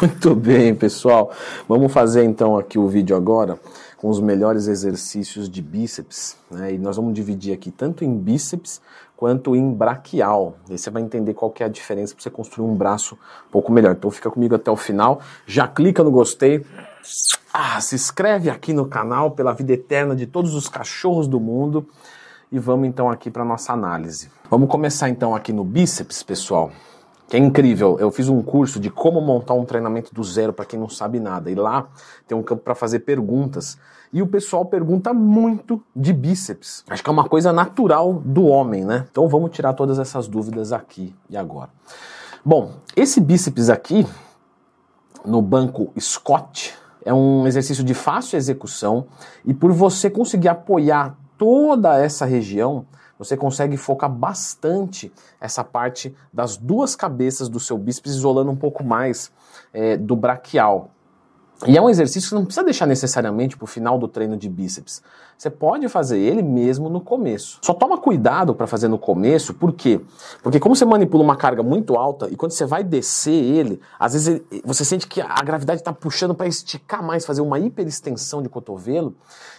Muito bem, pessoal. Vamos fazer então aqui o vídeo agora com os melhores exercícios de bíceps. Né? E nós vamos dividir aqui tanto em bíceps quanto em braquial. Aí você vai entender qual que é a diferença para você construir um braço um pouco melhor. Então fica comigo até o final. Já clica no gostei. Ah, se inscreve aqui no canal pela vida eterna de todos os cachorros do mundo. E vamos então aqui para nossa análise. Vamos começar então aqui no bíceps, pessoal que é incrível. Eu fiz um curso de como montar um treinamento do zero para quem não sabe nada. E lá tem um campo para fazer perguntas. E o pessoal pergunta muito de bíceps. Acho que é uma coisa natural do homem, né? Então vamos tirar todas essas dúvidas aqui e agora. Bom, esse bíceps aqui, no banco Scott, é um exercício de fácil execução e por você conseguir apoiar toda essa região, você consegue focar bastante essa parte das duas cabeças do seu bíceps, isolando um pouco mais é, do braquial. E é um exercício que você não precisa deixar necessariamente para o final do treino de bíceps. Você pode fazer ele mesmo no começo. Só toma cuidado para fazer no começo, por quê? Porque como você manipula uma carga muito alta e quando você vai descer ele, às vezes você sente que a gravidade está puxando para esticar mais, fazer uma hiperextensão de cotovelo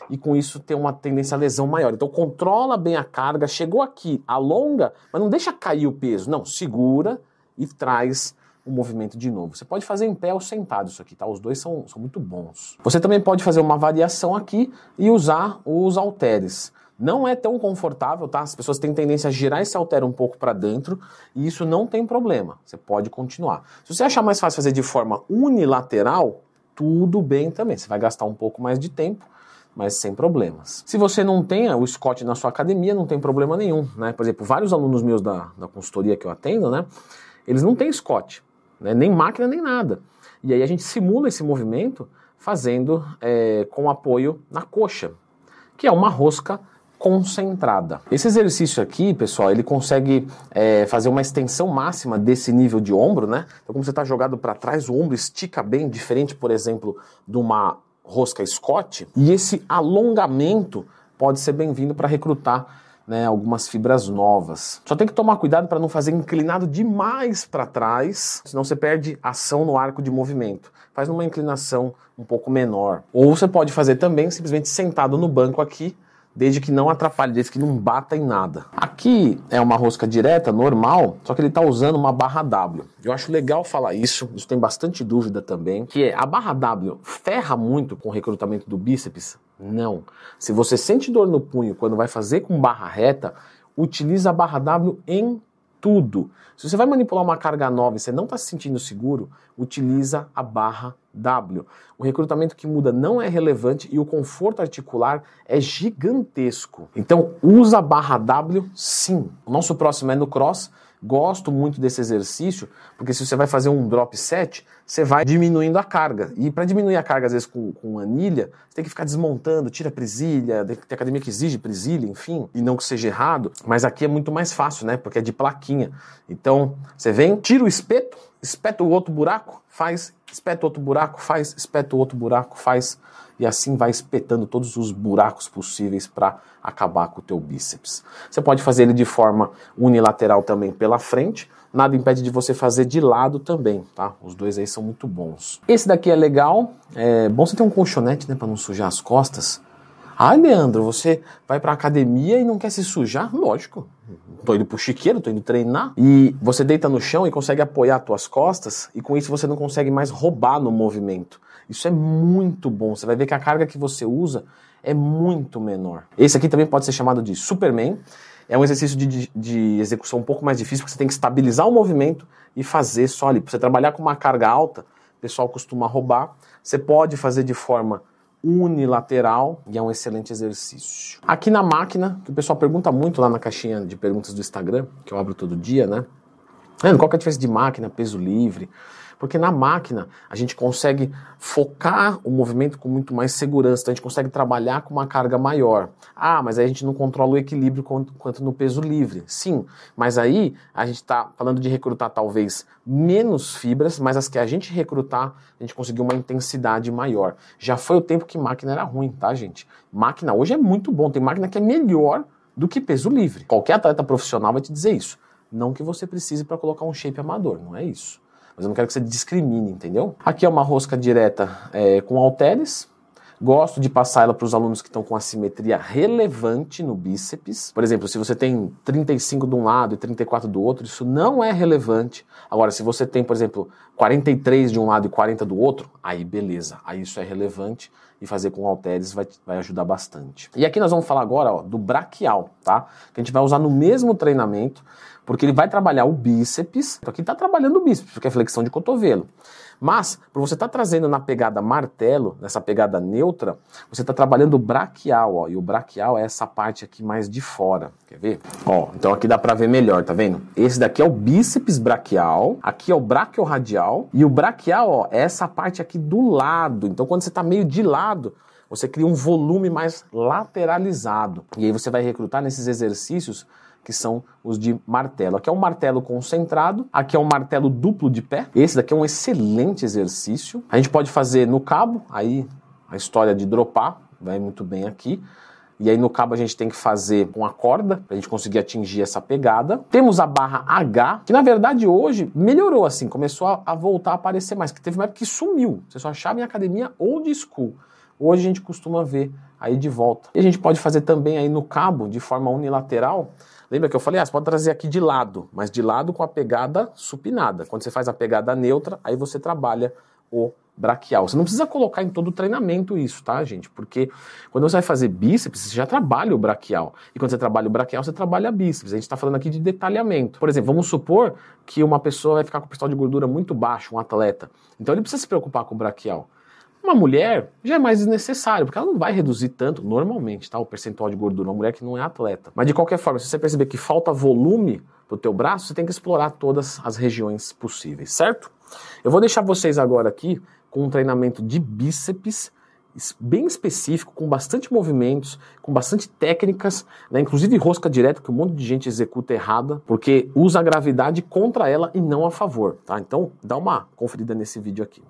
e com isso ter uma tendência à lesão maior. Então controla bem a carga, chegou aqui, alonga, mas não deixa cair o peso. Não, segura e traz o movimento de novo. Você pode fazer em pé ou sentado isso aqui, tá? Os dois são, são muito bons. Você também pode fazer uma variação aqui e usar os halteres. Não é tão confortável, tá? As pessoas têm tendência a girar esse halter um pouco para dentro e isso não tem problema. Você pode continuar. Se você achar mais fácil fazer de forma unilateral, tudo bem também. Você vai gastar um pouco mais de tempo, mas sem problemas. Se você não tem o Scott na sua academia, não tem problema nenhum, né? Por exemplo, vários alunos meus da, da consultoria que eu atendo, né? Eles não têm Scott né? nem máquina nem nada. E aí a gente simula esse movimento fazendo é, com apoio na coxa, que é uma rosca concentrada. Esse exercício aqui, pessoal, ele consegue é, fazer uma extensão máxima desse nível de ombro, né? Então, como você está jogado para trás, o ombro estica bem, diferente, por exemplo, de uma rosca Scott. E esse alongamento pode ser bem-vindo para recrutar né, algumas fibras novas. Só tem que tomar cuidado para não fazer inclinado demais para trás, senão você perde ação no arco de movimento. Faz numa inclinação um pouco menor. Ou você pode fazer também simplesmente sentado no banco aqui, desde que não atrapalhe, desde que não bata em nada. Aqui é uma rosca direta, normal, só que ele está usando uma barra W. Eu acho legal falar isso, isso tem bastante dúvida também, que é a barra W ferra muito com o recrutamento do bíceps? Não. Se você sente dor no punho quando vai fazer com barra reta, utiliza a barra W em tudo. Se você vai manipular uma carga nova e você não está se sentindo seguro, utiliza a barra W. O recrutamento que muda não é relevante e o conforto articular é gigantesco. Então usa a barra W sim. O nosso próximo é no cross Gosto muito desse exercício, porque se você vai fazer um drop set, você vai diminuindo a carga. E para diminuir a carga, às vezes, com, com anilha, você tem que ficar desmontando, tira presilha, tem academia que exige presilha, enfim, e não que seja errado. Mas aqui é muito mais fácil, né? Porque é de plaquinha. Então, você vem, tira o espeto, espeta o outro buraco, faz, espeta outro buraco, faz, espeta o outro buraco, faz e assim vai espetando todos os buracos possíveis para acabar com o teu bíceps. Você pode fazer ele de forma unilateral também pela frente, nada impede de você fazer de lado também, tá? Os dois aí são muito bons. Esse daqui é legal, é bom você ter um colchonete, né, para não sujar as costas. Ah, Leandro, você vai para academia e não quer se sujar? Lógico. Tô indo pro chiqueiro, tô indo treinar. E você deita no chão e consegue apoiar as tuas costas e com isso você não consegue mais roubar no movimento. Isso é muito bom. Você vai ver que a carga que você usa é muito menor. Esse aqui também pode ser chamado de Superman. É um exercício de, de, execução um pouco mais difícil, porque você tem que estabilizar o movimento e fazer só ali. Para você trabalhar com uma carga alta, o pessoal costuma roubar. Você pode fazer de forma unilateral e é um excelente exercício. Aqui na máquina, que o pessoal pergunta muito lá na caixinha de perguntas do Instagram, que eu abro todo dia, né? Qual que é a diferença de máquina, peso livre? Porque na máquina a gente consegue focar o movimento com muito mais segurança, então a gente consegue trabalhar com uma carga maior. Ah, mas aí a gente não controla o equilíbrio quanto no peso livre. Sim, mas aí a gente está falando de recrutar talvez menos fibras, mas as que a gente recrutar, a gente conseguiu uma intensidade maior. Já foi o tempo que máquina era ruim, tá, gente? Máquina hoje é muito bom, tem máquina que é melhor do que peso livre. Qualquer atleta profissional vai te dizer isso. Não que você precise para colocar um shape amador, não é isso. Mas eu não quero que você discrimine, entendeu? Aqui é uma rosca direta é, com halteres, Gosto de passar ela para os alunos que estão com assimetria relevante no bíceps. Por exemplo, se você tem 35 de um lado e 34 do outro, isso não é relevante. Agora, se você tem, por exemplo, 43 de um lado e 40 do outro, aí beleza, aí isso é relevante e fazer com halteres vai, vai ajudar bastante. E aqui nós vamos falar agora ó, do braquial, tá? Que a gente vai usar no mesmo treinamento, porque ele vai trabalhar o bíceps. Aqui está trabalhando o bíceps, porque é flexão de cotovelo. Mas, por você estar tá trazendo na pegada martelo, nessa pegada neutra, você está trabalhando o braquial, ó. E o braquial é essa parte aqui mais de fora. Quer ver? Ó, então aqui dá para ver melhor, tá vendo? Esse daqui é o bíceps braquial, aqui é o braquiorradial, e o braquial, ó, é essa parte aqui do lado. Então, quando você está meio de lado, você cria um volume mais lateralizado. E aí você vai recrutar nesses exercícios que são os de martelo. Aqui é um martelo concentrado, aqui é um martelo duplo de pé. Esse daqui é um excelente exercício. A gente pode fazer no cabo, aí a história de dropar vai muito bem aqui. E aí no cabo a gente tem que fazer com a corda para a gente conseguir atingir essa pegada. Temos a barra H, que na verdade hoje melhorou assim, começou a, voltar a aparecer mais, que teve uma que sumiu. Você só achava em academia old school. Hoje a gente costuma ver aí de volta. E a gente pode fazer também aí no cabo de forma unilateral Lembra que eu falei, ah, você pode trazer aqui de lado, mas de lado com a pegada supinada. Quando você faz a pegada neutra, aí você trabalha o braquial. Você não precisa colocar em todo o treinamento isso, tá, gente? Porque quando você vai fazer bíceps, você já trabalha o braquial. E quando você trabalha o braquial, você trabalha bíceps. A gente está falando aqui de detalhamento. Por exemplo, vamos supor que uma pessoa vai ficar com o percentual de gordura muito baixo, um atleta. Então ele precisa se preocupar com o braquial. Uma mulher já é mais desnecessário, porque ela não vai reduzir tanto, normalmente, tá? O percentual de gordura, uma mulher que não é atleta. Mas de qualquer forma, se você perceber que falta volume pro teu braço, você tem que explorar todas as regiões possíveis, certo? Eu vou deixar vocês agora aqui com um treinamento de bíceps bem específico, com bastante movimentos, com bastante técnicas, né? inclusive rosca direta, que um monte de gente executa errada, porque usa a gravidade contra ela e não a favor, tá? Então, dá uma conferida nesse vídeo aqui.